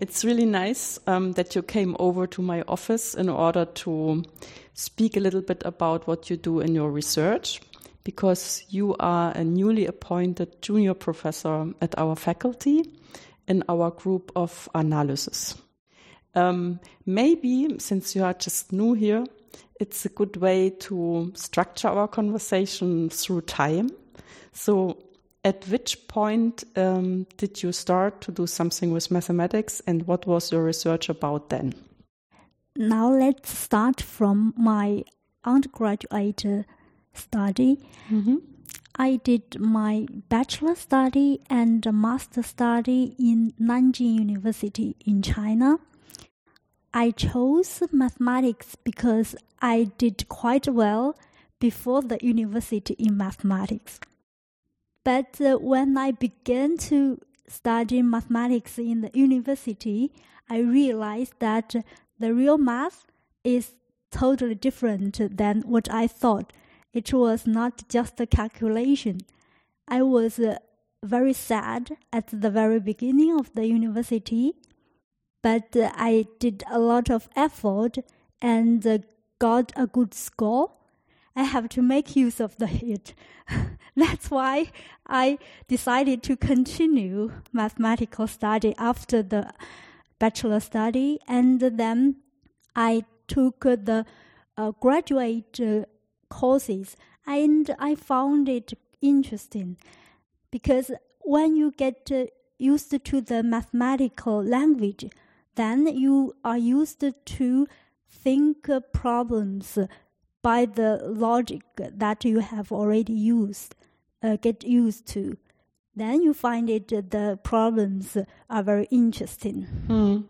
It's really nice um, that you came over to my office in order to speak a little bit about what you do in your research, because you are a newly appointed junior professor at our faculty in our group of analysis. Um, maybe, since you are just new here, it's a good way to structure our conversation through time. So, at which point um, did you start to do something with mathematics and what was your research about then? Now let's start from my undergraduate study. Mm-hmm. I did my bachelor study and master study in Nanjing University in China. I chose mathematics because I did quite well before the university in mathematics. But uh, when I began to study mathematics in the university, I realized that the real math is totally different than what I thought. It was not just a calculation. I was uh, very sad at the very beginning of the university, but uh, I did a lot of effort and uh, got a good score. I have to make use of the hit. That's why I decided to continue mathematical study after the bachelor study, and then I took the uh, graduate uh, courses, and I found it interesting because when you get uh, used to the mathematical language, then you are used to think problems by the logic that you have already used, uh, get used to. Then you find it uh, the problems are very interesting. Hmm.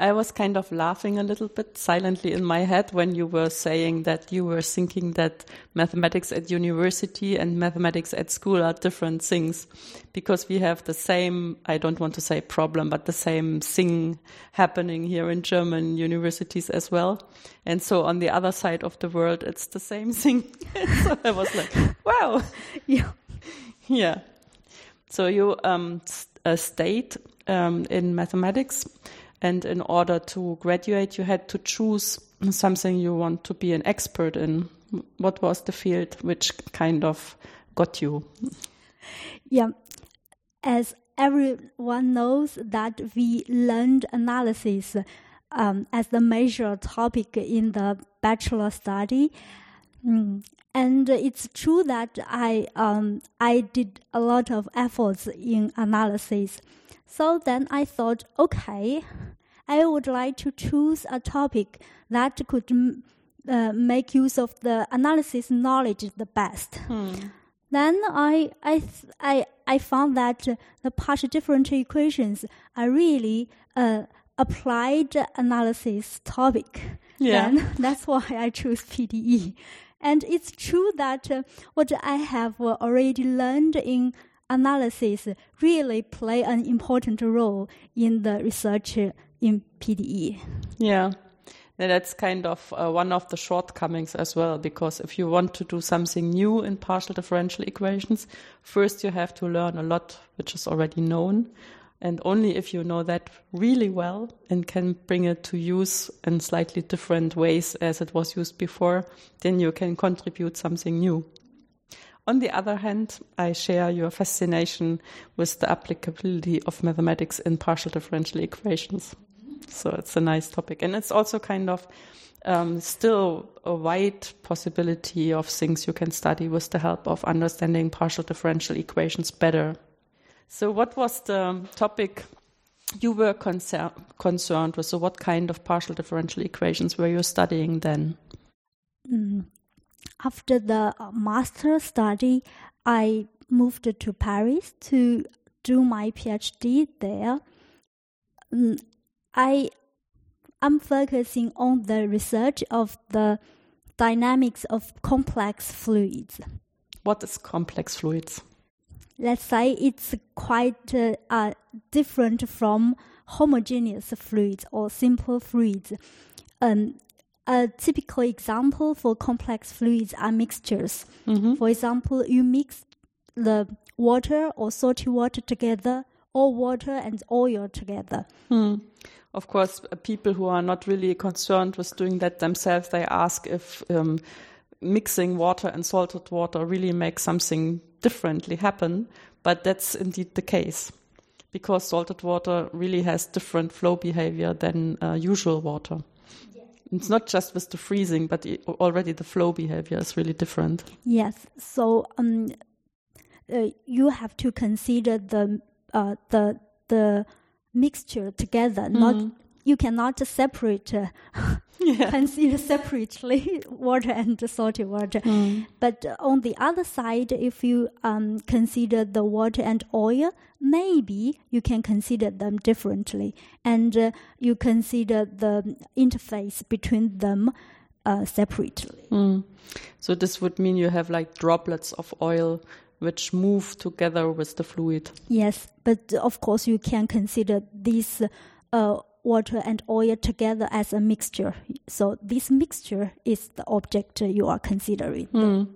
I was kind of laughing a little bit silently in my head when you were saying that you were thinking that mathematics at university and mathematics at school are different things because we have the same, I don't want to say problem, but the same thing happening here in German universities as well. And so on the other side of the world, it's the same thing. so I was like, wow. Yeah. Yeah. So you um, uh, stayed um, in mathematics and in order to graduate, you had to choose something you want to be an expert in. What was the field which kind of got you? Yeah, as everyone knows that we learned analysis um, as the major topic in the bachelor study. Mm. And it's true that I um, I did a lot of efforts in analysis. So then I thought, okay, I would like to choose a topic that could uh, make use of the analysis knowledge the best. Hmm. Then I, I, I, I found that the partial differential equations are really a applied analysis topic. Yeah. And that's why I chose PDE. And it's true that uh, what I have already learned in analysis really play an important role in the research in PDE. Yeah. And that's kind of uh, one of the shortcomings as well, because if you want to do something new in partial differential equations, first you have to learn a lot which is already known. And only if you know that really well and can bring it to use in slightly different ways as it was used before, then you can contribute something new. On the other hand, I share your fascination with the applicability of mathematics in partial differential equations. So it's a nice topic. And it's also kind of um, still a wide possibility of things you can study with the help of understanding partial differential equations better. So, what was the topic you were concer concerned with? So, what kind of partial differential equations were you studying then? Mm after the uh, master study, I moved to Paris to do my PhD there. Mm, I'm focusing on the research of the dynamics of complex fluids. What is complex fluids? Let's say it's quite uh, uh, different from homogeneous fluids or simple fluids. Um, a typical example for complex fluids are mixtures. Mm-hmm. For example, you mix the water or salty water together, or water and oil together. Hmm. Of course, uh, people who are not really concerned with doing that themselves, they ask if um, mixing water and salted water really makes something differently happen. But that's indeed the case because salted water really has different flow behavior than uh, usual water. It's not just with the freezing, but already the flow behavior is really different. Yes. So um, uh, you have to consider the uh, the the mixture together. Not you cannot separate. Uh, Yeah. consider separately water and salty water. But on the other side, if you um, consider the water and oil, maybe you can consider them differently, and uh, you consider the interface between them uh, separately. Mm. So this would mean you have like droplets of oil which move together with the fluid. Yes, but of course you can consider these uh, water and oil together as a mixture. So this mixture is the object you are considering. Mm.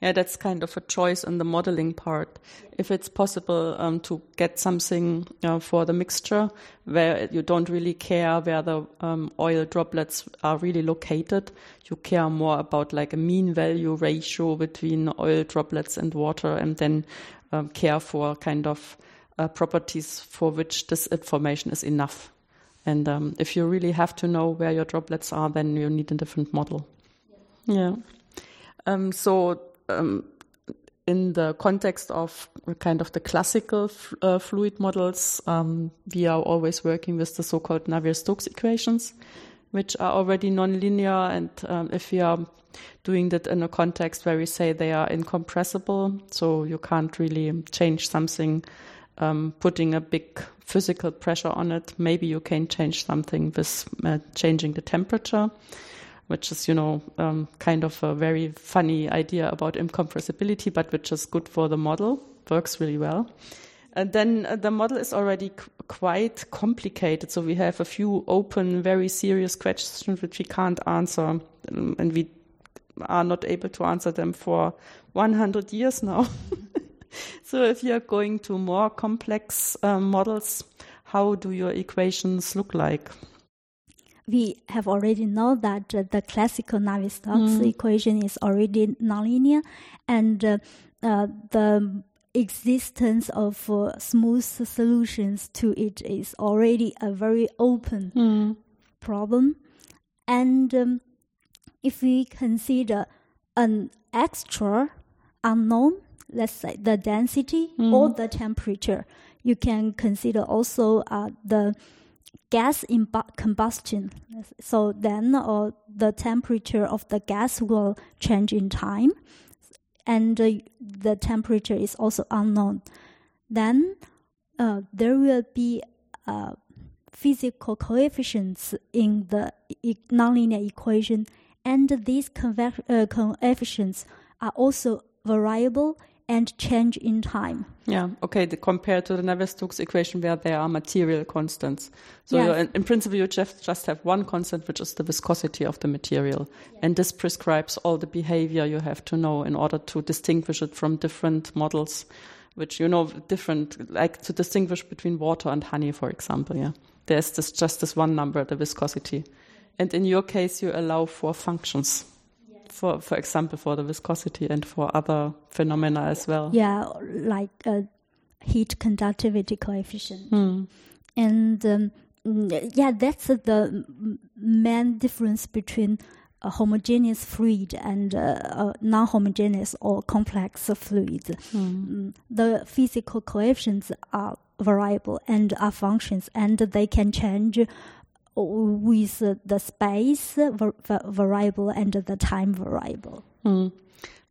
Yeah, that's kind of a choice in the modeling part. If it's possible um, to get something uh, for the mixture where you don't really care where the um, oil droplets are really located, you care more about like a mean value ratio between oil droplets and water, and then um, care for kind of uh, properties for which this information is enough. And um, if you really have to know where your droplets are, then you need a different model. Yeah. Um, so, um, in the context of kind of the classical f- uh, fluid models, um, we are always working with the so-called Navier-Stokes equations, which are already nonlinear. And um, if we are doing that in a context where we say they are incompressible, so you can't really change something, um, putting a big physical pressure on it, maybe you can change something with uh, changing the temperature which is, you know, um, kind of a very funny idea about incompressibility, but which is good for the model, works really well. And then uh, the model is already qu- quite complicated. So we have a few open, very serious questions which we can't answer, um, and we are not able to answer them for 100 years now. so if you're going to more complex um, models, how do your equations look like? we have already know that uh, the classical Navier-Stokes Mm. equation is already nonlinear, and uh, uh, the existence of uh, smooth solutions to it is already a very open problem. And um, if we consider an extra unknown, let's say the density or the temperature, you can consider also uh, the gas in combustion. So then uh, the temperature of the gas will change in time, and uh, the temperature is also unknown. Then uh, there will be uh, physical coefficients in the e- nonlinear equation, and these conve- uh, coefficients are also variable and change in time. Yeah, okay, the, compared to the Navier-Stokes equation where there are material constants. So Yes. in, in principle, you just, just have one constant, which is the viscosity of the material. And this prescribes all the behavior you have to know in order to distinguish it from different models, which, you know, different, like to distinguish between water and honey, for example, yeah. There's this, just this one number, the viscosity. And in your case, you allow for functions. For, for example, for the viscosity and for other phenomena as well. Yeah, like a heat conductivity coefficient. Hmm. And um, mm, yeah, that's the main difference between a homogeneous fluid and uh, a non-homogeneous or complex fluid. Mm, The physical coefficients are variable and are functions, and they can change with the space variable and the time variable. Mm.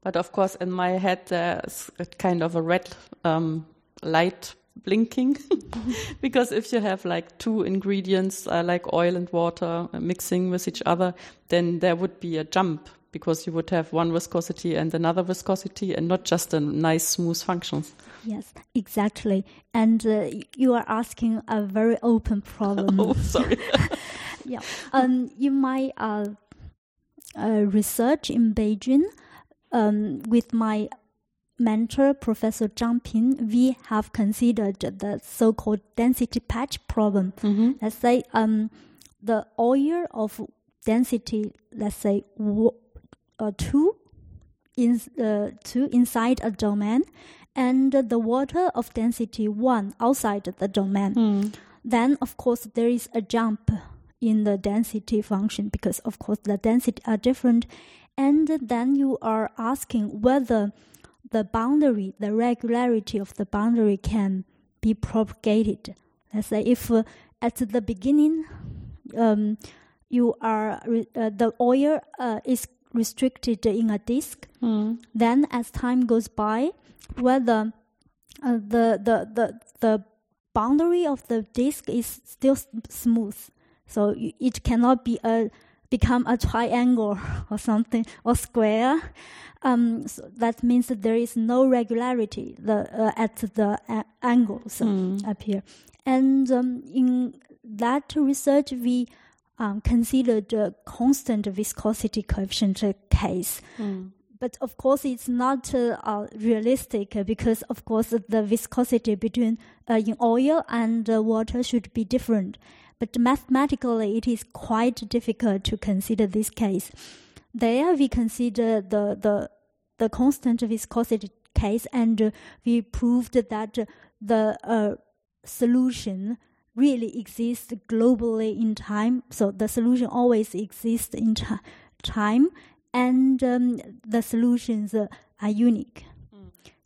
But of course, in my head, there's kind of a red um, light blinking because if you have like two ingredients uh, like oil and water uh, mixing with each other then there would be a jump because you would have one viscosity and another viscosity and not just a nice smooth functions Yes, exactly. And uh, you are asking a very open problem. oh sorry yeah. Um, in my uh, uh, research in Beijing, um, with my mentor, Professor Zhang Ping, we have considered the so-called density patch problem. Mhm. Let's say um, the oil of density, let's say uh, two, in, uh, two inside a domain, and the water of density one outside the domain. Hmm. then of course there is a jump in the density function because of course the density are different. And then you are asking whether the boundary the regularity of the boundary can be propagated. Let's say if uh, at the beginning um, you are re- uh, the oil uh, is restricted in a disk Hmm. then as time goes by whether uh, the, the the the boundary of the disk is still smooth so it cannot be a become a triangle or something or square um, so that means that there is no regularity the, uh, at the a- angles Hmm. up here and um, in that research we um, considered the constant viscosity coefficient case. Hmm. but of course it's not uh, uh, realistic uh, because of course the viscosity between uh, in oil and uh, water should be different. But mathematically it is quite difficult to consider this case. There we consider the the the constant viscosity case and we proved that the uh, solution really exists globally in time so the solution always exists in ti- time and um, the solutions uh, are unique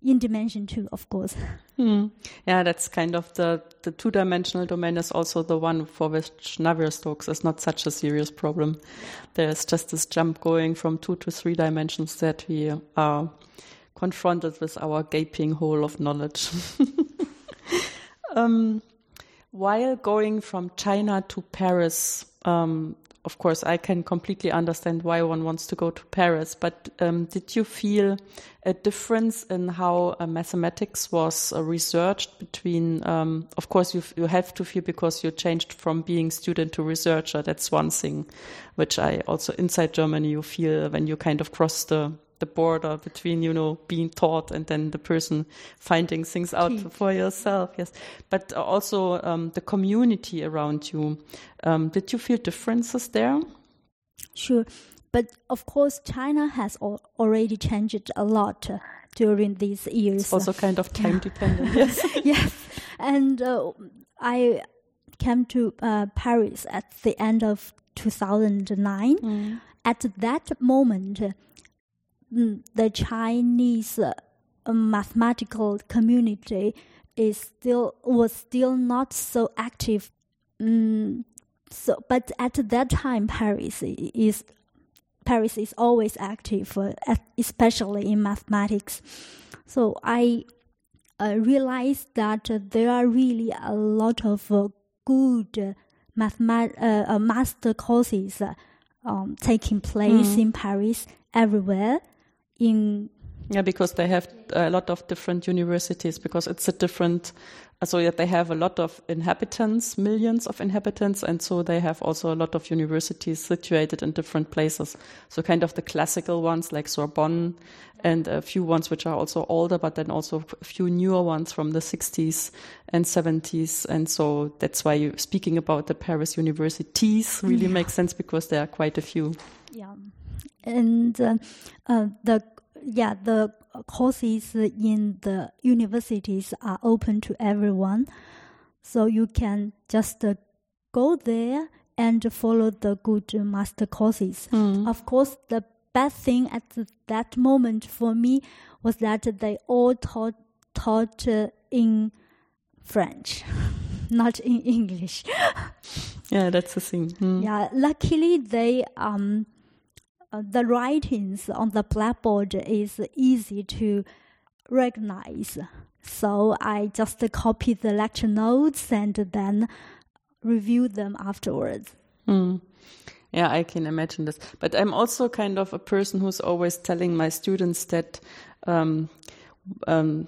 in dimension two, of course. Hmm. Yeah, that's kind of the, the two dimensional domain is also the one for which Navier-Stokes is not such a serious problem. There's just this jump going from two to three dimensions that we are confronted with our gaping hole of knowledge. um, while going from China to Paris, um, of course, I can completely understand why one wants to go to Paris. But um, did you feel a difference in how uh, mathematics was uh, researched between? Um, of course, you you have to feel because you changed from being student to researcher. That's one thing, which I also inside Germany you feel when you kind of cross the the border between you know being taught and then the person finding things out for yourself yes but also um, the community around you um, did you feel differences there Sure. But of course, China has al- already changed a lot uh, during these years. it's also kind of time dependent yes yes. And uh, I came to uh, Paris at the end of 2009. Mm. At that moment, the Chinese uh, mathematical community is still was still not so active. Mm, so, but at that time, Paris is Paris is always active, uh, especially in mathematics. So I uh, realized that there are really a lot of uh, good mathemat- uh, uh, master courses uh, um, taking place Mm. in Paris everywhere. In Yeah, because they have a lot of different universities because it's a different, so yeah, they have a lot of inhabitants, millions of inhabitants, and so they have also a lot of universities situated in different places. So kind of the classical ones like Sorbonne and a few ones which are also older, but then also a few newer ones from the 60s and 70s. And so that's why you speaking about the Paris universities really makes sense because there are quite a few. yeah, and uh, uh, the yeah the courses in the universities are open to everyone, so you can just uh, go there and follow the good master courses. Of course, the bad thing at that moment for me was that they all taught taught uh, in French, not in English. Yeah, that's the thing. Hmm. Yeah, luckily they um the writings on the blackboard is easy to recognize. So I just copy the lecture notes and then review them afterwards. Mm. Yeah, I can imagine this. But I'm also kind of a person who's always telling my students that, um, um,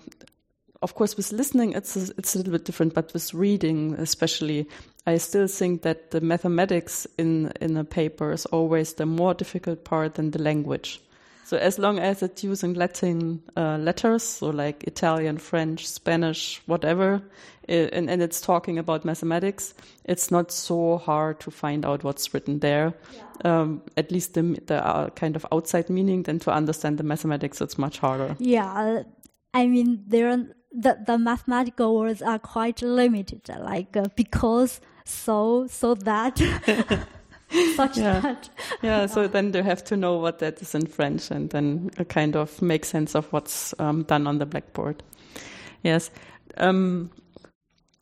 of course, with listening, it's a, it's a little bit different, but with reading, especially, I still think that the mathematics in, in a paper is always the more difficult part than the language. So as long as it's using Latin uh, letters, so like Italian, French, Spanish, whatever, and, and, it's talking about mathematics, it's not so hard to find out what's written there. Yeah. Um, at least the, the uh, kind of outside meaning, than to understand the mathematics, it's much harder. Yeah, I mean there the the mathematical words are quite limited, like uh, because, so, so that. such yeah. that. Yeah, so then they have to know what that is in French and then kind of make sense of what's um, done on the blackboard. Yes. Um,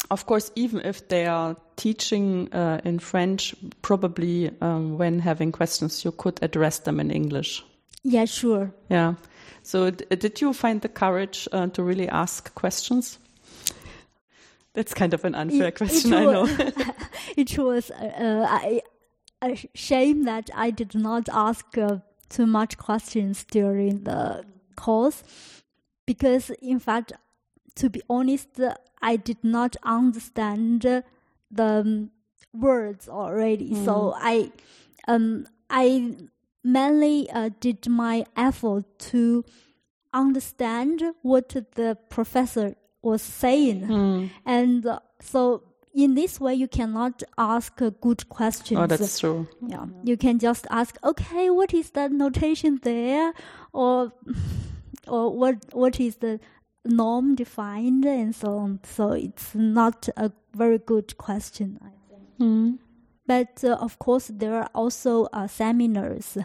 of course, even if they are teaching uh, in French, probably um, when having questions, you could address them in English. Yeah, sure. Yeah. So, did you find the courage uh, to really ask questions? That's kind of an unfair it, question, it I know. it was. Uh, I a shame that I did not ask uh, too much questions during the course because, in fact, to be honest, I did not understand the um, words already. Mm. So I, um, I mainly uh, did my effort to understand what the professor was saying, mm. and uh, so in this way you cannot ask a good questions. Oh, that's true. Yeah, you can just ask, okay, what is that notation there, or or what what is the norm defined, and so on. So it's not a very good question, I think. Mm. But uh, of course, there are also uh, seminars,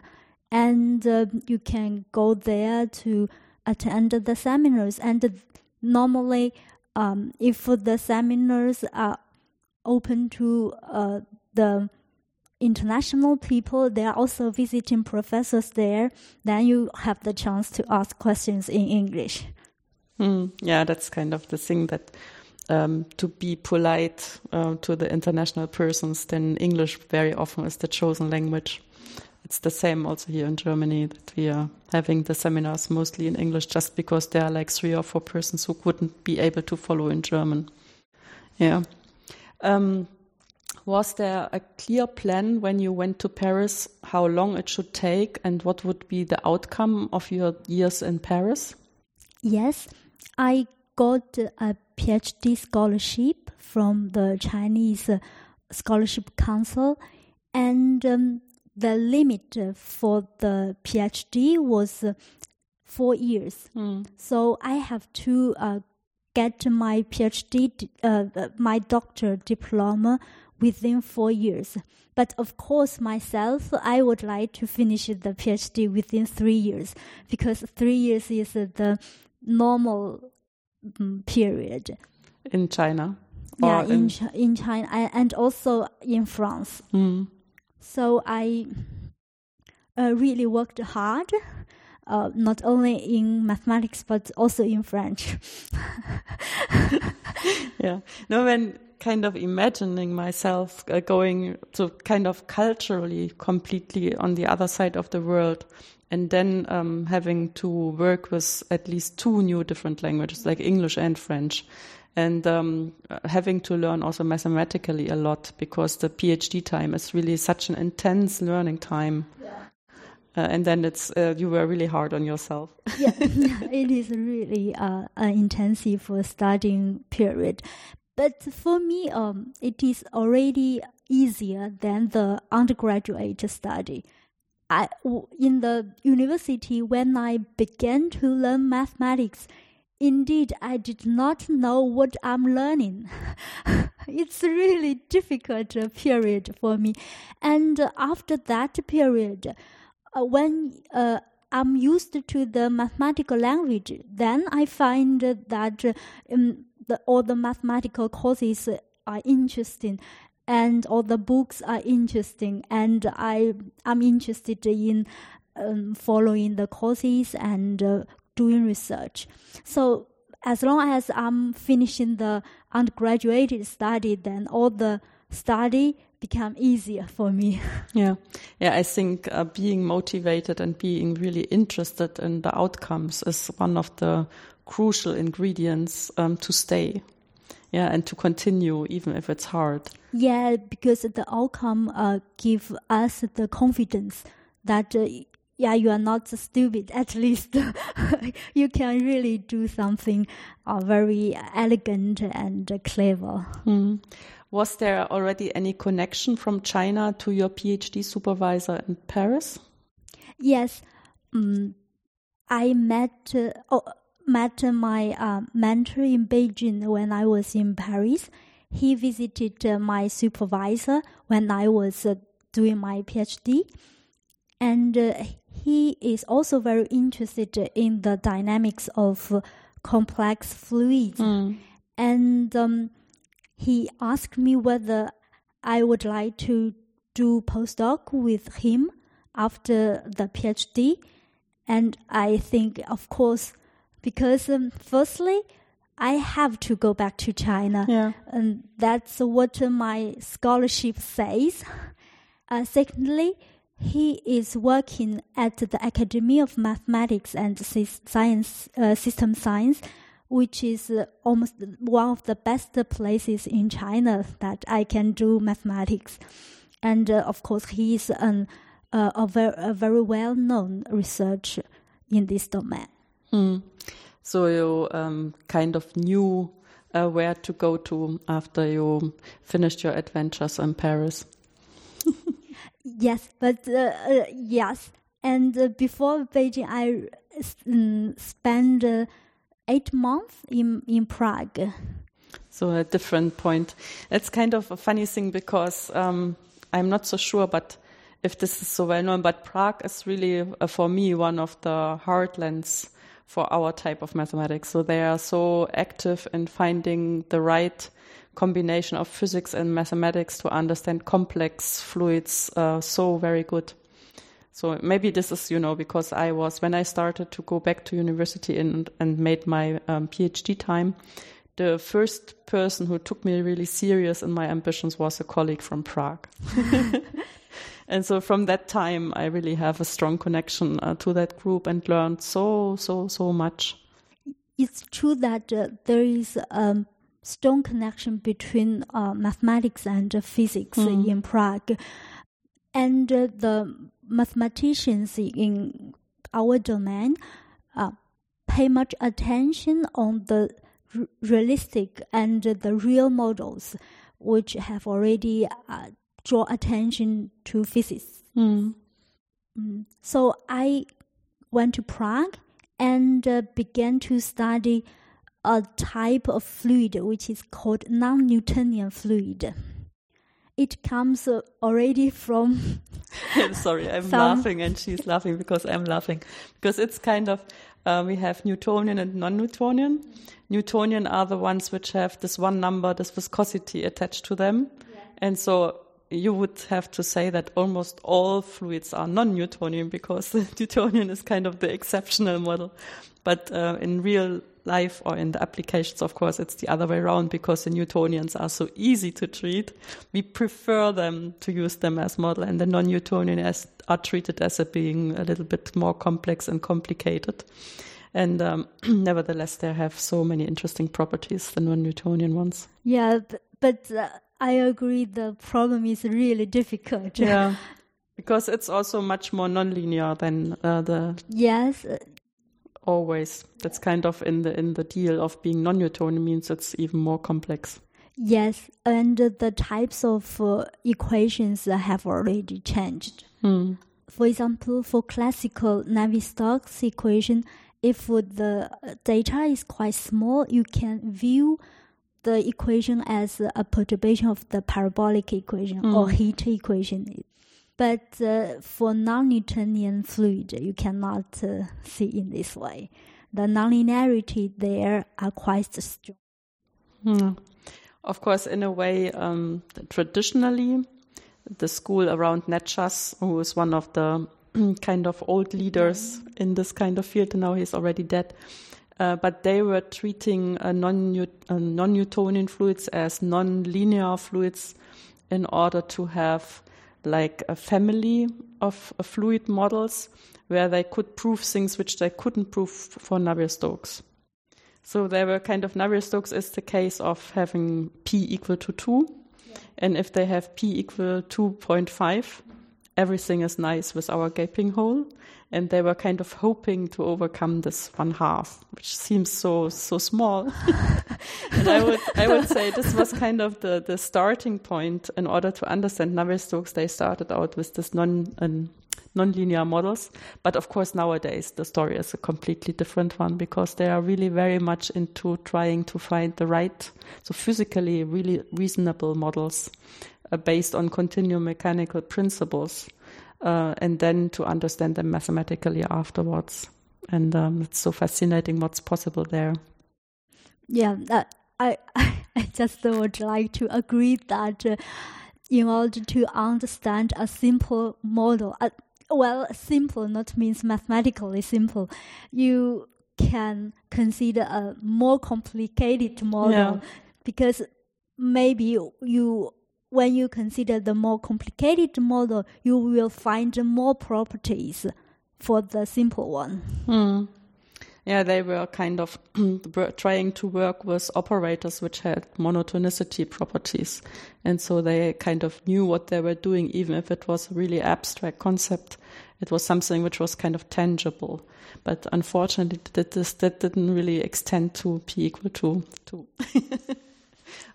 and uh, you can go there to attend the seminars. And normally, um, if the seminars are open to uh, the international people. There are also visiting professors there. Then you have the chance to ask questions in English. Mm, yeah, that's kind of the thing that um, to be polite uh, to the international persons, then English very often is the chosen language. It's the same also here in Germany that we are having the seminars mostly in English just because there are like three or four persons who couldn't be able to follow in German. Yeah. Um, was there a clear plan when you went to Paris how long it should take and what would be the outcome of your years in Paris? Yes, I got a PhD scholarship from the Chinese Scholarship Council, and um, the limit for the PhD was four years. Mm. So I have to uh, get my PhD, uh, my doctor diploma within four years. But of course, myself, I would like to finish the PhD within three years because three years is the normal um, period. In China? Yeah, in, in, in China and also in France. Mm. So I uh, really worked hard uh, not only in mathematics but also in French. yeah. No, when kind of imagining myself uh, going to kind of culturally completely on the other side of the world and then um, having to work with at least two new different languages like English and French and um, having to learn also mathematically a lot because the PhD time is really such an intense learning time. Yeah. Uh, and then it's uh, you were really hard on yourself. yeah, it is really uh, an intensive studying period. But for me, um, it is already easier than the undergraduate study. I, in the university, when I began to learn mathematics, indeed, I did not know what I'm learning. it's really difficult period for me. And after that period, uh, when uh, I'm used to the mathematical language, then I find that um, the, all the mathematical courses are interesting and all the books are interesting and I, I'm interested in um, following the courses and uh, doing research. So as long as I'm finishing the undergraduate study, then all the study become easier for me. Yeah, yeah. I think uh, being motivated and being really interested in the outcomes is one of the crucial ingredients um, to stay. Yeah, and to continue even if it's hard. Yeah, because the outcome uh, give us the confidence that uh, yeah, you are not stupid. At least you can really do something uh, very elegant and clever. Mm. Was there already any connection from China to your PhD supervisor in Paris? Yes, um, I met uh, oh, met my uh, mentor in Beijing when I was in Paris. He visited uh, my supervisor when I was uh, doing my PhD, and uh, he is also very interested in the dynamics of complex fluids. Mm. And um, he asked me whether I would like to do postdoc with him after the PhD. And I think, of course, because um, firstly, I have to go back to China. Yeah. And that's what my scholarship says. Uh, secondly, he is working at the Academy of Mathematics and Science, uh, System Science, which is uh, almost one of the best places in China that I can do mathematics. And uh, of course, he is an, uh, a, very, a very well known researcher in this domain. Mm. So you um, kind of knew uh, where to go to after you finished your adventures in Paris. Yes, but uh, uh, yes, and uh, before Beijing, I um, spent uh, eight months in in Prague. So a different point. It's kind of a funny thing because um, I'm not so sure, but if this is so well known, but Prague is really uh, for me one of the heartlands for our type of mathematics. So they are so active in finding the right combination of physics and mathematics to understand complex fluids uh, so very good. So maybe this is, you know, because I was, when I started to go back to university and, and made my um, PhD time, the first person who took me really serious in my ambitions was a colleague from Prague. and so from that time, I really have a strong connection uh, to that group and learned so, so, so much. It's true that uh, there is a um, strong connection between uh, mathematics and physics mm. in Prague. And uh, the mathematicians in our domain uh, pay much attention on the realistic and the real models, which have already uh, draw attention to physics. Mm. Mm. So I went to Prague and uh, began to study a type of fluid which is called non-Newtonian fluid. It comes already from. Sorry, I'm laughing and she's laughing because I'm laughing because it's kind of uh, we have Newtonian and non-Newtonian. Newtonian are the ones which have this one number, this viscosity attached to them, yeah. and so you would have to say that almost all fluids are non-Newtonian because Newtonian is kind of the exceptional model. But uh, in real life or in the applications, of course, it's the other way around because the Newtonians are so easy to treat. We prefer them to use them as model, and the non-Newtonian are treated as a being a little bit more complex and complicated. And um, nevertheless, they have so many interesting properties, the non-Newtonian ones. Yeah, but. Uh I agree. The problem is really difficult. Yeah, because it's also much more nonlinear than uh, the. Yes. Always, that's kind of in the in the deal of being non-Newtonian means it's even more complex. Yes, and the types of uh, equations have already changed. Hmm. For example, for classical Navier-Stokes equation, if the data is quite small, you can view the equation as a perturbation of the parabolic equation mm. or heat equation. But uh, for non-Newtonian fluid, you cannot uh, see in this way. The nonlinearity there are quite strong. Mm. Of course, in a way, um, traditionally, the school around Nečas, who is one of the kind of old leaders mm. in this kind of field, and now he's already dead, Uh, but they were treating uh, non-Newtonian fluids as non-linear fluids in order to have like a family of fluid models where they could prove things which they couldn't prove for Navier-Stokes. So they were kind of Navier-Stokes is the case of having p equal to 2. Yeah. And if they have p equal 2.5, everything is nice with our gaping hole and they were kind of hoping to overcome this one half, which seems so so small. and I would I would say this was kind of the the starting point in order to understand Navier-Stokes. They started out with this non um, nonlinear models, but of course nowadays the story is a completely different one because they are really very much into trying to find the right, so physically really reasonable models uh, based on continuum mechanical principles uh, and then to understand them mathematically afterwards. And um, it's so fascinating what's possible there. Yeah, that, I I just would like to agree that uh, in order to understand a simple model, uh, well, simple not means mathematically simple, you can consider a more complicated model yeah. because maybe you when you consider the more complicated model, you will find more properties for the simple one. Mm. Yeah, they were kind of trying to work with operators which had monotonicity properties. And so they kind of knew what they were doing, even if it was a really abstract concept. It was something which was kind of tangible. But unfortunately, that, this, that didn't really extend to p equal to 2.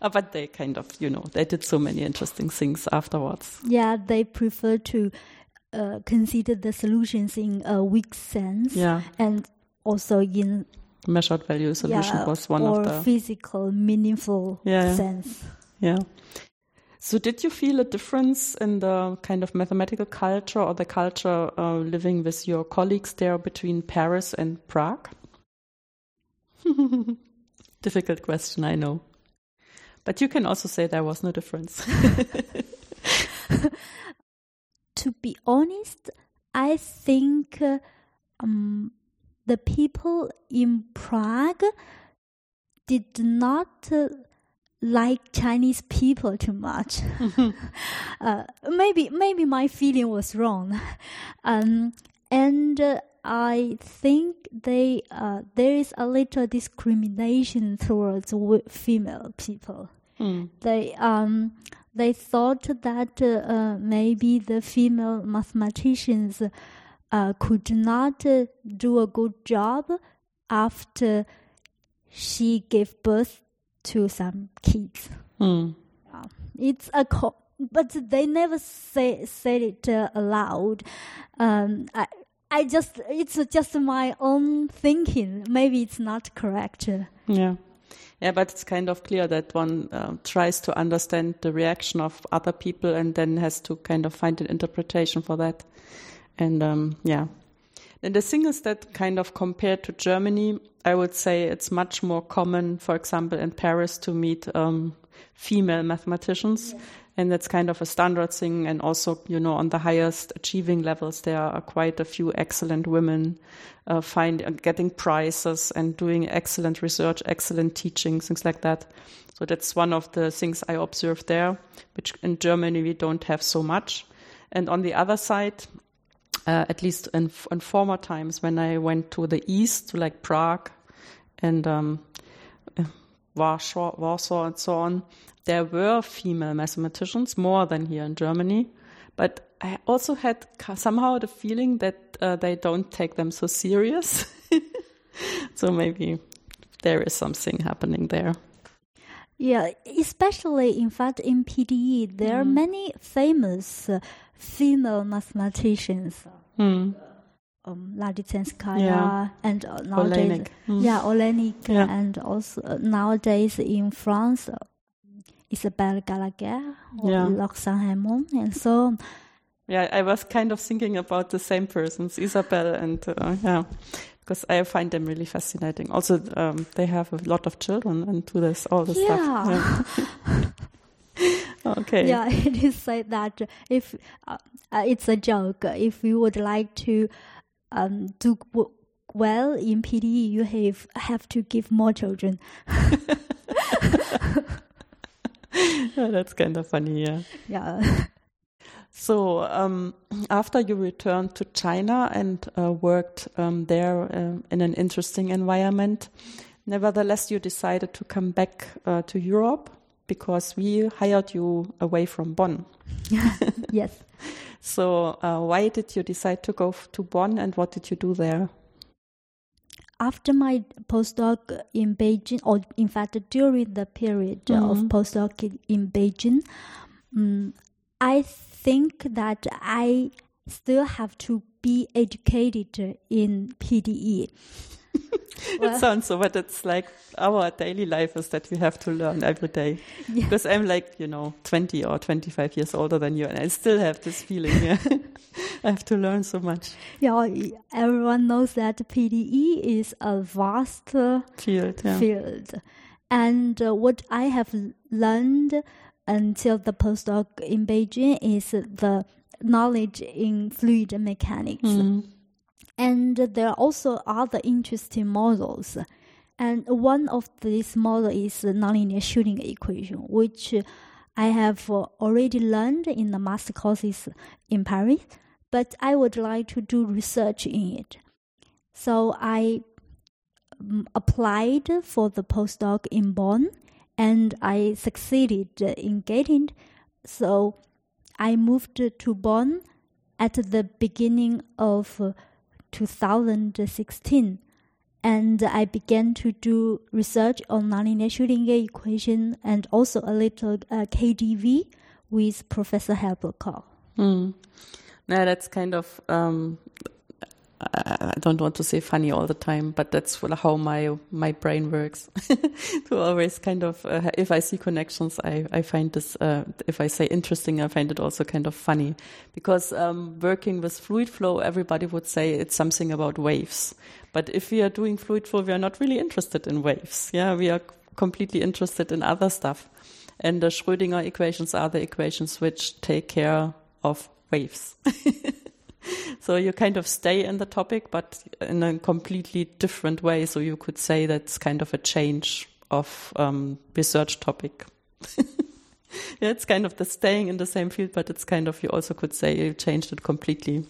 Uh, but they kind of, you know, they did so many interesting things afterwards. Yeah, they prefer to uh, consider the solutions in a weak sense. Yeah. And also in measured value solution yeah, was one of the physical, meaningful yeah, sense. Yeah. So, did you feel a difference in the kind of mathematical culture or the culture uh, living with your colleagues there between Paris and Prague? Difficult question, I know. But you can also say there was no difference. to be honest, I think um, the people in Prague did not uh, like Chinese people too much. uh, maybe maybe my feeling was wrong, um, and uh, I think they uh, there is a little discrimination towards female people. Mm. They um they thought that uh, maybe the female mathematicians uh, could not uh, do a good job after she gave birth to some kids. Mm. it's a co- but they never say said it uh, aloud. Um, I, I just it's just my own thinking. Maybe it's not correct. Yeah. Yeah, but it's kind of clear that one uh, tries to understand the reaction of other people and then has to kind of find an interpretation for that. And um, yeah. And the thing is that kind of compared to Germany, I would say it's much more common, for example, in Paris to meet um, female mathematicians. And that's kind of a standard thing. And also, you know, on the highest achieving levels, there are quite a few excellent women uh, uh, getting prizes and doing excellent research, excellent teaching, things like that. So that's one of the things I observed there, which in Germany we don't have so much. And on the other side, uh, at least in, in, former times when I went to the east, to like Prague and um, Warsaw, Warsaw and so on, there were female mathematicians more than here in Germany, but I also had somehow the feeling that uh, they don't take them so serious. so maybe there is something happening there. Yeah, especially in fact in PDE, there mm. are many famous uh, female mathematicians. Mm. Um, yeah. and uh, nowadays, mm. yeah, Oleinik, yeah. and also uh, nowadays in France, uh, Isabelle Gallagher or yeah. Lorsan and so on. Yeah, I was kind of thinking about the same persons, Isabelle and uh, yeah, because I find them really fascinating. Also, um, they have a lot of children and do this all this yeah. stuff. Yeah. okay. Yeah, it is said that if uh, uh, it's a joke, if you would like to um, do well, in PDE, you have have to give more children. yeah, that's kind of funny, yeah. Yeah. So, um, after you returned to China and uh, worked um, there uh, in an interesting environment, nevertheless, you decided to come back uh, to Europe because we hired you away from Bonn. yes. So, uh, why did you decide to go to Bonn and what did you do there? After my postdoc in Beijing, or in fact, during the period mm -hmm. of postdoc in Beijing, um, I think that I still have to be educated in PDE. Well, it sounds so, but it's like our daily life is that we have to learn every day. Yeah. Because I'm like, you know, 20 or 25 years older than you, and I still have this feeling. Yeah. I have to learn so much. Yeah, everyone knows that PDE is a vast field. Yeah. field. And uh, what I have learned until the postdoc in Beijing is the knowledge in fluid mechanics. Mm. And there are also other interesting models. And one of these models is the nonlinear Schrödinger equation, which I have already learned in the master courses in Paris, but I would like to do research in it. So I um, applied for the postdoc in Bonn and I succeeded in getting. it. So I moved to Bonn at the beginning of 2016 and I began to do research on nonlinear Schrödinger equation and also a little uh, KDV with Professor Herbert Mm. Yeah, that's kind of um, I don't want to say funny all the time, but that's how my my brain works. to always kind of, uh, if I see connections, I I find this. Uh, if I say interesting, I find it also kind of funny, because um, working with fluid flow, everybody would say it's something about waves. But if we are doing fluid flow, we are not really interested in waves. Yeah, we are completely interested in other stuff. And the Schrödinger equations are the equations which take care of waves. so you kind of stay in the topic, but in a completely different way. So you could say that's kind of a change of um, research topic. yeah, it's kind of the staying in the same field, but it's kind of you also could say you changed it completely.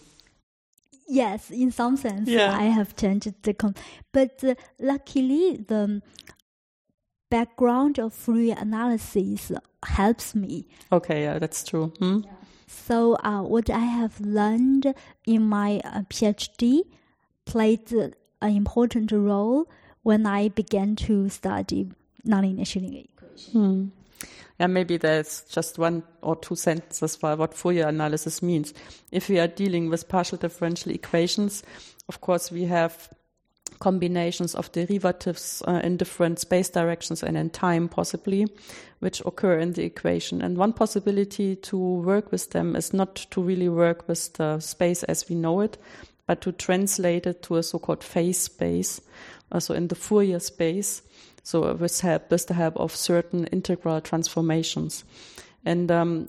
Yes, in some sense, yeah. I have changed the. Com- but uh, luckily, the background of Fourier analysis helps me. Okay, yeah, that's true. Hmm? Yeah. So, uh, what I have learned in my uh, PhD played an important role when I began to study nonlinear Schrödinger equation. Hmm. Yeah, maybe there's just one or two sentences for what Fourier analysis means. If we are dealing with partial differential equations, of course, we have combinations of derivatives uh, in different space directions and in time, possibly, which occur in the equation. And one possibility to work with them is not to really work with the space as we know it, but to translate it to a so-called phase space, also in the Fourier space. So with help, with the help of certain integral transformations. And um,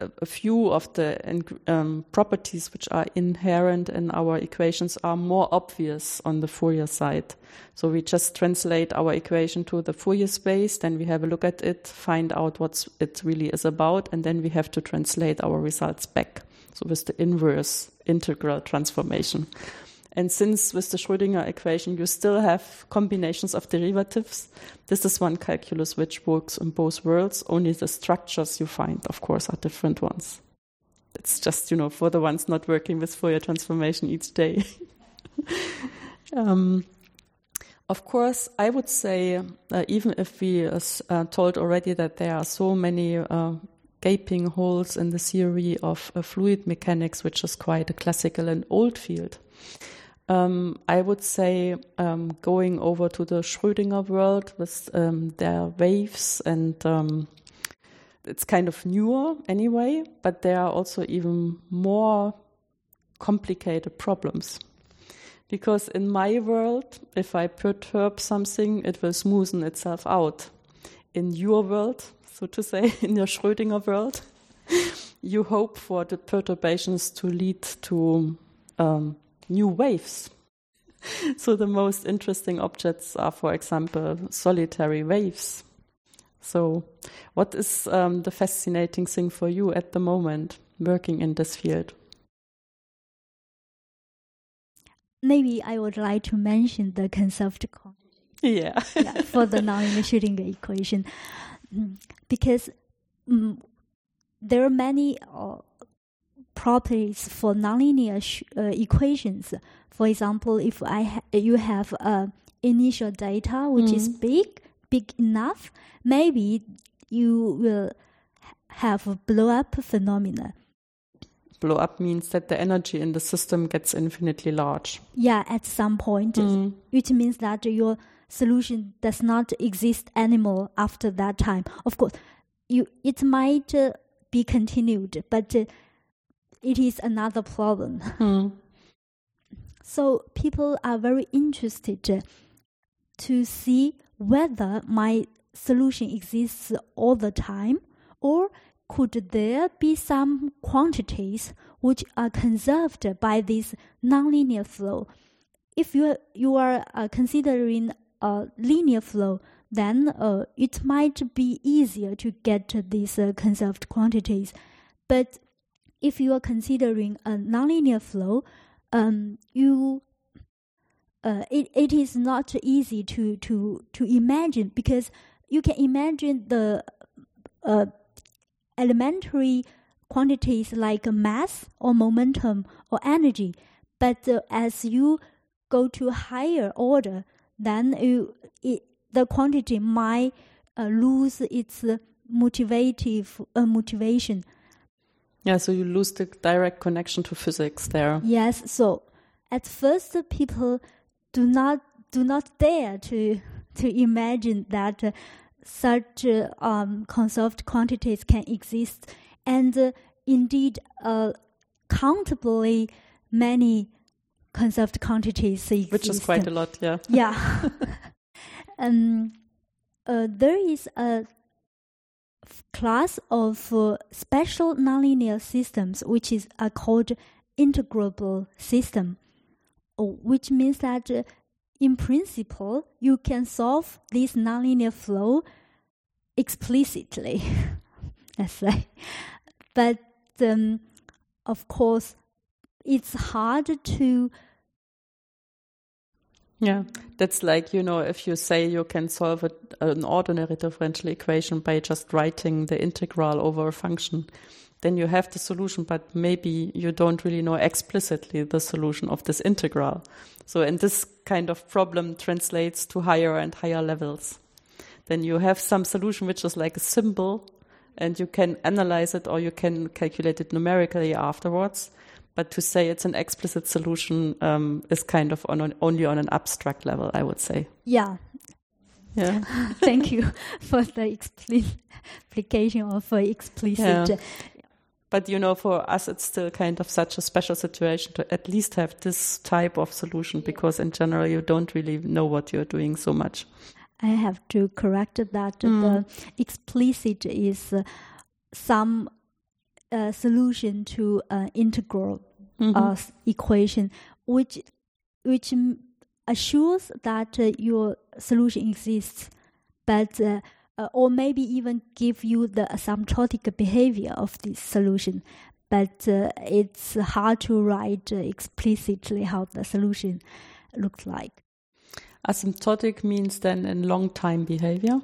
a few of the um, properties which are inherent in our equations are more obvious on the Fourier side. So we just translate our equation to the Fourier space, then we have a look at it, find out what it really is about, and then we have to translate our results back. So with the inverse integral transformation. And since with the Schrödinger equation you still have combinations of derivatives, this is one calculus which works in both worlds. Only the structures you find, of course, are different ones. It's just, you know, for the ones not working with Fourier transformation each day. um, of course, I would say, uh, even if we uh, uh, told already that there are so many uh, gaping holes in the theory of uh, fluid mechanics, which is quite a classical and old field, um, I would say um, going over to the Schrödinger world with um, their waves and um, it's kind of newer anyway, but there are also even more complicated problems. Because in my world, if I perturb something, it will smoothen itself out. In your world, so to say, in your Schrödinger world, you hope for the perturbations to lead to um, new waves. so the most interesting objects are, for example, solitary waves. So, what is um, the fascinating thing for you at the moment working in this field? Maybe I would like to mention the conserved quantity. Yeah. yeah for the nonlinear Schrödinger equation, mm, because um, there are many uh, properties for nonlinear uh, equations. For example, if I ha you have uh, initial data which mm. is big, big enough, maybe you will have a blow up phenomena. Blow up means that the energy in the system gets infinitely large. Yeah, at some point, mm. which means that your solution does not exist anymore after that time. Of course, you it might uh, be continued, but uh, it is another problem. Mm. So people are very interested to see whether my solution exists all the time or could there be some quantities which are conserved by this nonlinear flow? If you you are uh, considering a linear flow, then uh, it might be easier to get these uh, conserved quantities. But if you are considering a nonlinear flow, um, you uh, it, it is not easy to, to, to imagine because you can imagine the uh, elementary quantities like mass or momentum or energy. But uh, as you go to higher order, then you, it, the quantity might uh, lose its motivative uh, motivation. Yeah, so you lose the direct connection to physics there. Yes, so at first people do not do not dare to to imagine that uh, such uh, um, conserved quantities can exist, and uh, indeed, uh, countably many conserved quantities exist. Which is quite a lot, yeah. Yeah. um, uh, there is a class of uh, special nonlinear systems which is uh, called integrable system, which means that uh, in principle, you can solve this nonlinear flow explicitly, let's say. But um, of course, it's hard to. Yeah, that's like, you know, if you say you can solve a, an ordinary differential equation by just writing the integral over a function, then you have the solution, but maybe you don't really know explicitly the solution of this integral. So, and this kind of problem translates to higher and higher levels. Then you have some solution which is like a symbol, and you can analyze it or you can calculate it numerically afterwards. But to say it's an explicit solution um, is kind of on an, only on an abstract level, I would say. Yeah. Yeah. Thank you for the explication of uh, explicit. Yeah. But you know, for us, it's still kind of such a special situation to at least have this type of solution because in general, you don't really know what you're doing so much. I have to correct that mm. the explicit is uh, some uh, solution to an integral mm -hmm. equation, which which assures that uh, your solution exists, but uh, uh, or maybe even give you the asymptotic behavior of this solution. But uh, it's hard to write uh, explicitly how the solution looks like. Asymptotic means then in long time behavior?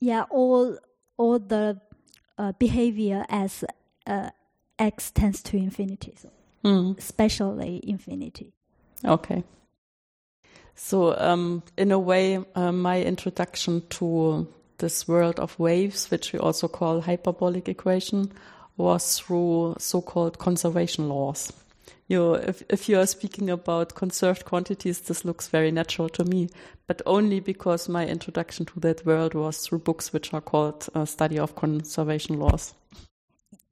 Yeah, all, all the uh, behavior as uh, x tends to infinity, so mm. especially infinity. Okay. So, um, in a way, uh, my introduction to this world of waves, which we also call hyperbolic equation, was through so-called conservation laws. You know, if, if you are speaking about conserved quantities, this looks very natural to me, but only because my introduction to that world was through books which are called uh, Study of Conservation Laws.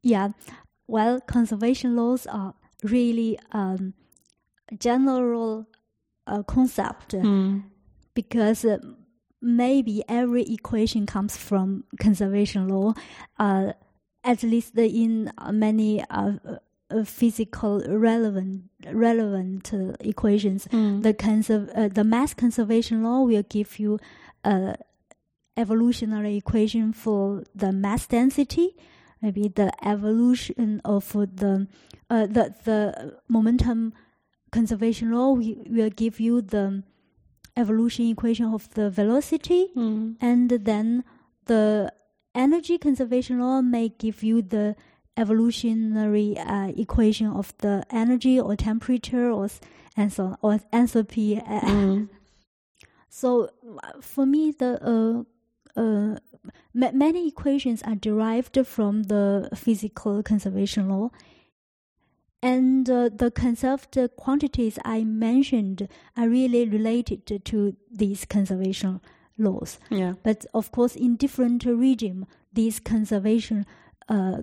Yeah, well, conservation laws are really um, general uh, concept mm. because uh, maybe every equation comes from conservation law. Uh, at least in many uh, uh, physical relevant relevant uh, equations. The conserv- uh, the mass conservation law will give you a evolutionary equation for the mass density, maybe the evolution of the uh, the the momentum conservation law will, give you the evolution equation of the velocity, Mm. and then the energy conservation law may give you the evolutionary uh, equation of the energy or temperature or and so on, or enthalpy. uh, Mm. So uh, for me, the uh, uh, ma- many equations are derived from the physical conservation law, and uh, the conserved quantities I mentioned are really related to these conservation laws. Yeah. But of course, in different regime, these conservation uh,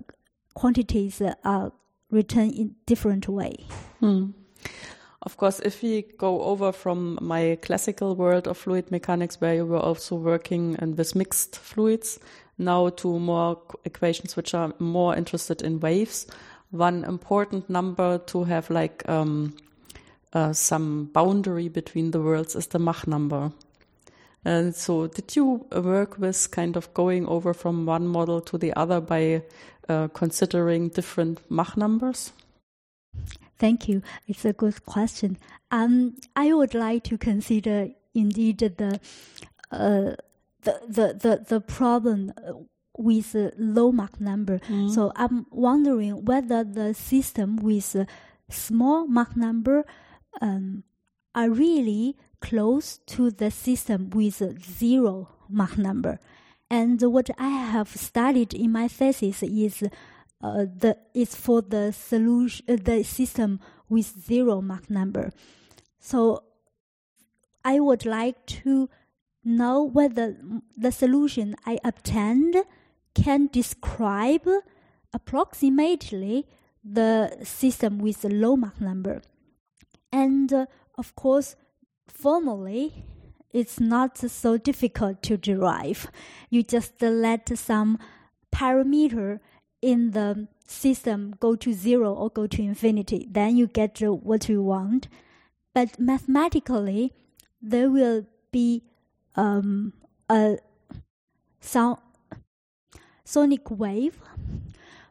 quantities are written in different way. Hmm. Of course, if we go over from my classical world of fluid mechanics, where you were also working with mixed fluids, now to more equations which are more interested in waves, one important number to have like um, uh, some boundary between the worlds is the Mach number. And so, did you work with kind of going over from one model to the other by uh, considering different Mach numbers? Thank you. It's a good question. Um, I would like to consider indeed the uh, the, the the the problem uh, with low Mach number. So I'm wondering whether the system with small Mach number um, are really close to the system with zero Mach number. And what I have studied in my thesis is uh, the is for the solution uh, the system with zero Mach number. So I would like to know whether the solution I obtained can describe approximately the system with a low Mach number. And uh, of course, formally, it's not so difficult to derive. You just let some parameter in the system go to zero or go to infinity. Then you get what you want. But mathematically, there will be um, a sound sonic wave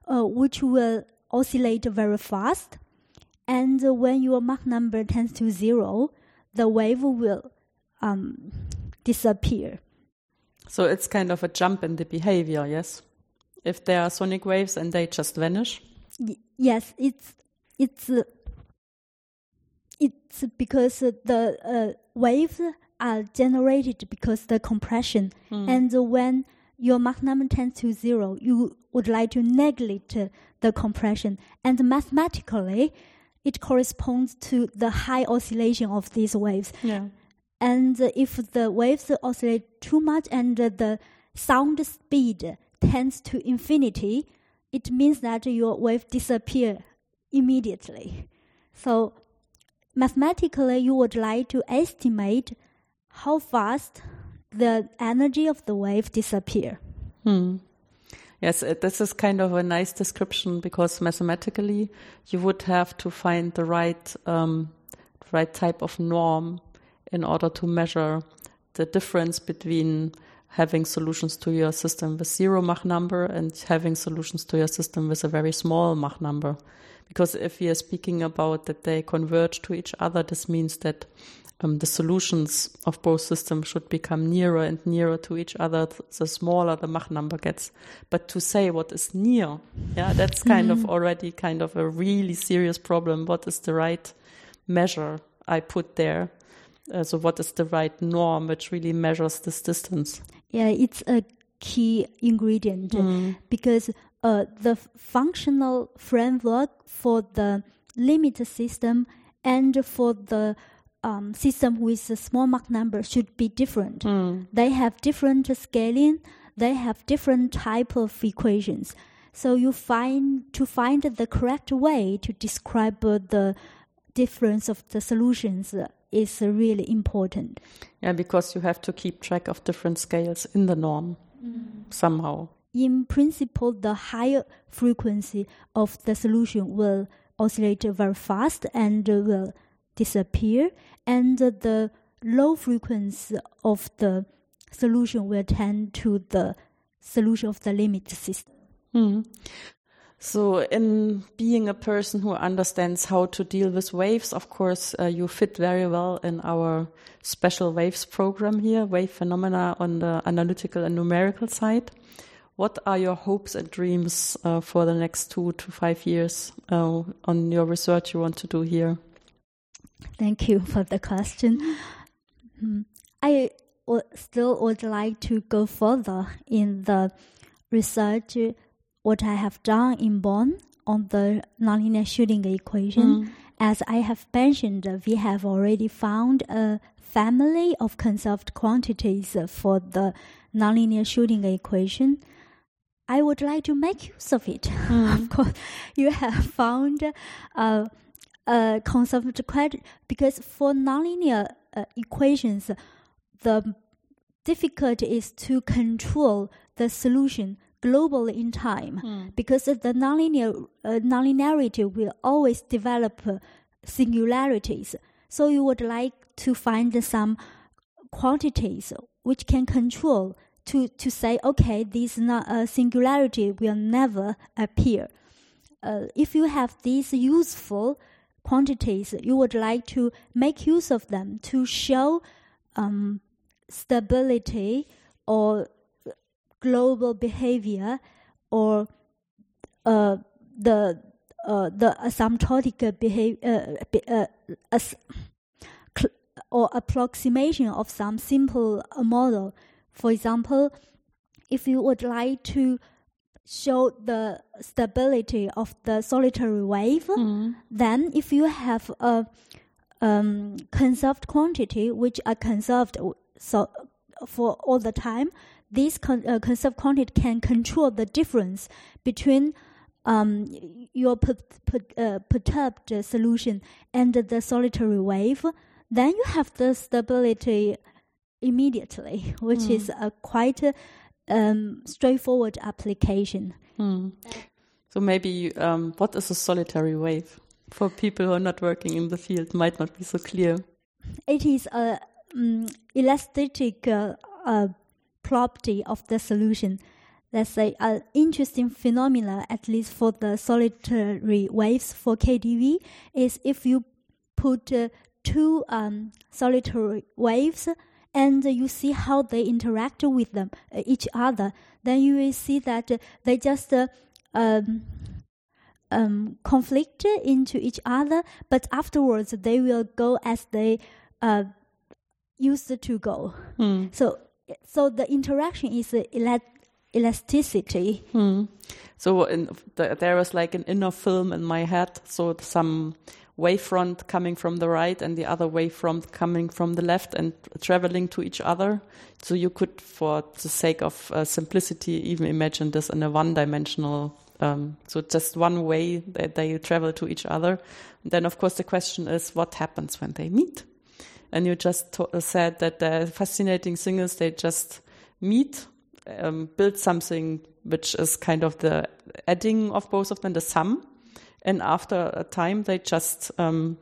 uh, which will oscillate very fast. And when your Mach number tends to zero, the wave will um, disappear. So it's kind of a jump in the behavior, yes? If there are sonic waves and they just vanish. Y- yes, it's it's uh, it's because the uh, waves are generated because the compression, and when your Mach number tends to zero, you would like to neglect the compression, and mathematically, it corresponds to the high oscillation of these waves. Yeah. And if the waves oscillate too much and the sound speed tends to infinity, it means that your wave disappear immediately. So mathematically, you would like to estimate how fast the energy of the wave disappear. Hmm. Yes, this is kind of a nice description because mathematically you would have to find the right um, right type of norm in order to measure the difference between having solutions to your system with zero Mach number and having solutions to your system with a very small Mach number. Because if we are speaking about that they converge to each other, this means that um, the solutions of both systems should become nearer and nearer to each other, the smaller the Mach number gets. But to say what is near, yeah, that's kind of already kind of a really serious problem. What is the right measure I put there? Uh, so what is the right norm which really measures this distance? Yeah, it's a key ingredient because uh, the functional framework for the limit system and for the um, system with a small Mach number should be different. They have different scaling. They have different type of equations. So you find to find the correct way to describe uh, the difference of the solutions uh, is really important. Yeah, because you have to keep track of different scales in the norm somehow. in principle, the higher frequency of the solution will oscillate very fast and will disappear, and the low frequency of the solution will tend to the solution of the limit system. Mm. So, in being a person who understands how to deal with waves, of course, uh, you fit very well in our special waves program here, wave phenomena on the analytical and numerical side. What are your hopes and dreams uh, for the next two to five years uh, on your research you want to do here? Thank you for the question. Hmm. I still would like to go further in the research what I have done in Bonn on the nonlinear Schrödinger equation. Mm. As I have mentioned, we have already found a family of conserved quantities for the nonlinear Schrödinger equation. I would like to make use of it. Mm. of course, you have found uh, a conserved quantity because for nonlinear uh, equations, the difficulty is to control the solution globally in time mm. because the nonlinear uh, nonlinearity will always develop uh, singularities. So you would like to find some quantities which can control to, to say, okay, this not, uh, singularity will never appear. Uh, if you have these useful quantities, you would like to make use of them to show um, stability or global behavior or uh, the uh, the asymptotic behavior uh, uh or approximation of some simple model. For example, if you would like to show the stability of the solitary wave, mm. then if you have a um, conserved quantity which are conserved so for all the time, this con- uh, conserved quantity can control the difference between um, your per- per- uh, perturbed solution and the solitary wave. Then you have the stability immediately, which mm. is a quite um, straightforward application. Mm. So maybe um, what is a solitary wave for people who are not working in the field might not be so clear. It is a um, elastic uh, uh, property of the solution. Let's say an interesting phenomena, at least for the solitary waves for KDV, is if you put uh, two um, solitary waves and you see how they interact with them uh, each other, then you will see that they just uh, um, um, conflict into each other, but afterwards they will go as they uh, used to go. Mm. So, so the interaction is elasticity. Mm. So the, there was like an inner film in my head. So some wavefront coming from the right and the other wavefront coming from the left and traveling to each other. So you could, for the sake of uh, simplicity, even imagine this in a one-dimensional. Um, so just one way that they travel to each other. And then, of course, the question is, what happens when they meet? And you just said that the fascinating is they just meet, um, build something which is kind of the adding of both of them, the sum and after a time they just um,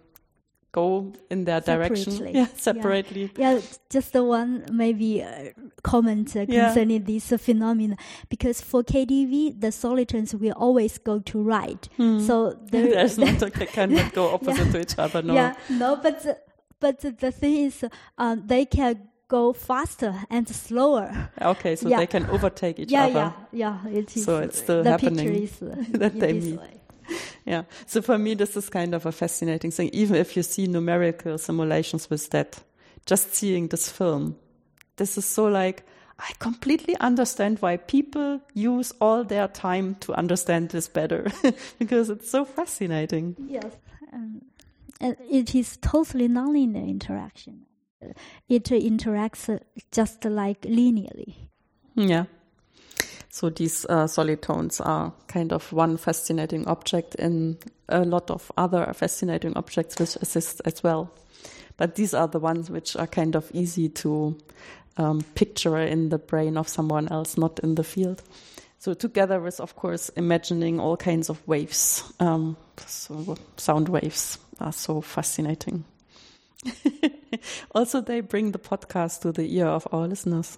go in their separately. direction yeah separately yeah, yeah just the one maybe uh, comment uh, concerning yeah. this uh, phenomenon because for kdv the solitons will always go to right hmm. so there, there's not they cannot go opposite yeah. to each other no yeah no but the, but the thing is um, they can go faster and slower. Okay, so yeah. they can overtake each yeah, other. Yeah, yeah, it is. So it's still the happening is, uh, that they meet. Way. yeah. So for me, this is kind of a fascinating thing. Even if you see numerical simulations with that, just seeing this film, this is so like, I completely understand why people use all their time to understand this better because it's so fascinating. Yes. Um, it is totally nonlinear interaction. It interacts just like linearly. Yeah. So these uh, solitons are kind of one fascinating object in a lot of other fascinating objects which exist as well. But these are the ones which are kind of easy to um, picture in the brain of someone else, not in the field. so together with, of course, imagining all kinds of waves. Um, so sound waves are so fascinating. also, they bring the podcast to the ear of our listeners.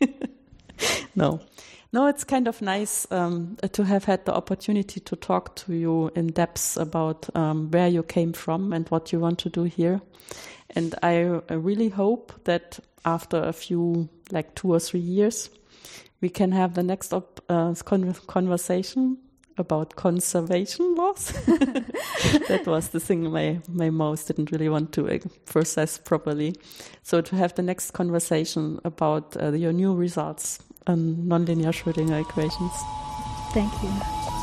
no. No, it's kind of nice um, to have had the opportunity to talk to you in depth about um, where you came from and what you want to do here. And I, really hope that after a few, like two or three years, we can have the next op- uh, con- conversation about conservation laws. that was the thing my, my mouse didn't really want to uh, process properly. So to have the next conversation about uh, your new results on nonlinear Schrödinger equations. Thank you.